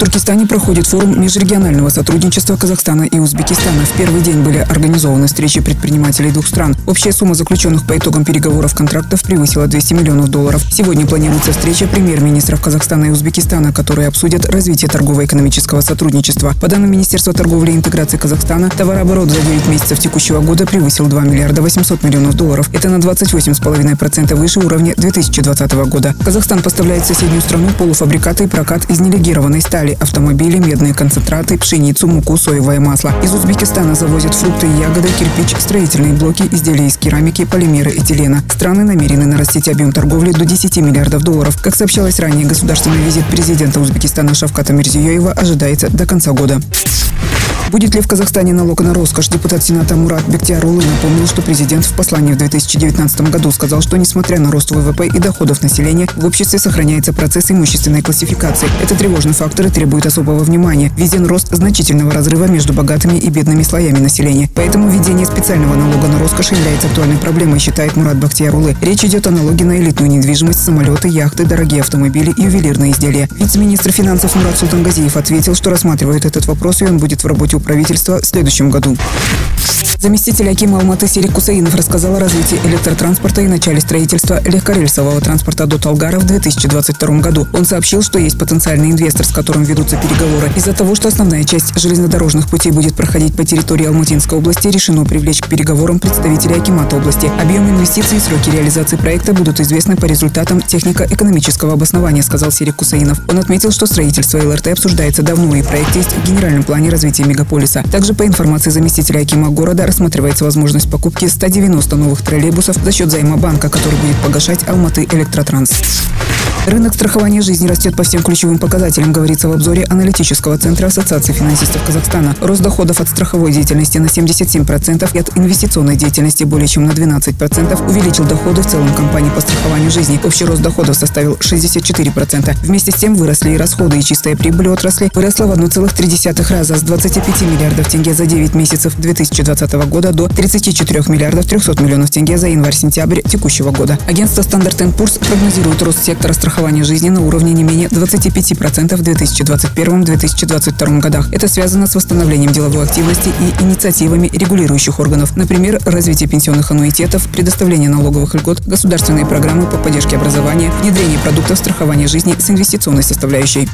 Туркестане проходит форум межрегионального сотрудничества Казахстана и Узбекистана. В первый день были организованы встречи предпринимателей двух стран. Общая сумма заключенных по итогам переговоров контрактов превысила 200 миллионов долларов. Сегодня планируется встреча премьер-министров Казахстана и Узбекистана, которые обсудят развитие торгово-экономического сотрудничества. По данным Министерства торговли и интеграции Казахстана, товарооборот за 9 месяцев текущего года превысил 2 миллиарда 800 миллионов долларов. Это на 28,5% выше уровня 2020 года. Казахстан поставляет в соседнюю страну полуфабрикаты и прокат из нелегированной стали стали, автомобили, медные концентраты, пшеницу, муку, соевое масло. Из Узбекистана завозят фрукты и ягоды, кирпич, строительные блоки, изделия из керамики, полимеры, этилена. Страны намерены нарастить объем торговли до 10 миллиардов долларов. Как сообщалось ранее, государственный визит президента Узбекистана Шавката Мирзиёева ожидается до конца года. Будет ли в Казахстане налог на роскошь? Депутат Сената Мурат Бектиарулы напомнил, что президент в послании в 2019 году сказал, что несмотря на рост ВВП и доходов населения, в обществе сохраняется процесс имущественной классификации. Это тревожный фактор и требует особого внимания. Виден рост значительного разрыва между богатыми и бедными слоями населения. Поэтому введение специального налога на роскошь является актуальной проблемой, считает Мурат Бахтиярулы. Речь идет о налоге на элитную недвижимость, самолеты, яхты, дорогие автомобили и ювелирные изделия. Вице-министр финансов Мурат Султангазиев ответил, что рассматривает этот вопрос и он будет в работе правительства в следующем году. Заместитель Акима Алматы Серик Кусаинов рассказал о развитии электротранспорта и начале строительства легкорельсового транспорта до Талгара в 2022 году. Он сообщил, что есть потенциальный инвестор, с которым ведутся переговоры. Из-за того, что основная часть железнодорожных путей будет проходить по территории Алматинской области, решено привлечь к переговорам представителей Акимата области. Объем инвестиций и сроки реализации проекта будут известны по результатам технико-экономического обоснования, сказал Серик Кусаинов. Он отметил, что строительство ЛРТ обсуждается давно, и проект есть в генеральном плане развития мегаполиса. Также по информации заместителя Акима города рассматривается возможность покупки 190 новых троллейбусов за счет займа банка, который будет погашать Алматы Электротранс. Рынок страхования жизни растет по всем ключевым показателям, говорится в обзоре аналитического центра Ассоциации финансистов Казахстана. Рост доходов от страховой деятельности на 77% и от инвестиционной деятельности более чем на 12% увеличил доходы в целом компании по страхованию жизни. Общий рост доходов составил 64%. Вместе с тем выросли и расходы, и чистая прибыль отрасли выросла в 1,3 раза с 25 миллиардов тенге за 9 месяцев 2020 года до 34 миллиардов 300 миллионов тенге за январь-сентябрь текущего года. Агентство Standard Poor's прогнозирует рост сектора страхования жизни на уровне не менее 25% в 2021-2022 годах. Это связано с восстановлением деловой активности и инициативами регулирующих органов. Например, развитие пенсионных аннуитетов, предоставление налоговых льгот, государственные программы по поддержке образования, внедрение продуктов страхования жизни с инвестиционной составляющей.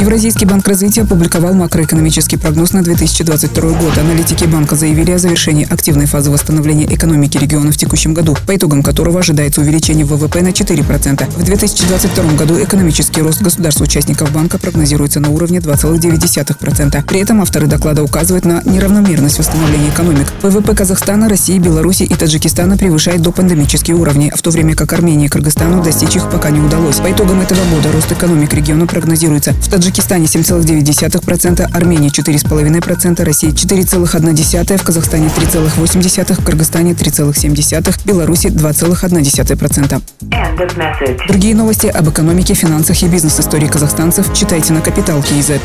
Евразийский банк развития опубликовал макроэкономический прогноз на 2022 год. Аналитики банка заявили о завершении активной фазы восстановления экономики региона в текущем году, по итогам которого ожидается увеличение ВВП на 4%. В 2022 году экономический рост государств-участников банка прогнозируется на уровне 2,9%. При этом авторы доклада указывают на неравномерность восстановления экономик. ВВП Казахстана, России, Беларуси и Таджикистана превышает допандемические уровни, в то время как Армении и Кыргызстану достичь их пока не удалось. По итогам этого года рост экономик региона прогнозируется в Таджикистане Таджикистане 7,9%, Армении 4,5%, России 4,1%, в Казахстане 3,8%, в Кыргызстане 3,7%, Беларуси 2,1%. Другие новости об экономике, финансах и бизнес-истории казахстанцев читайте на Капитал Киезет.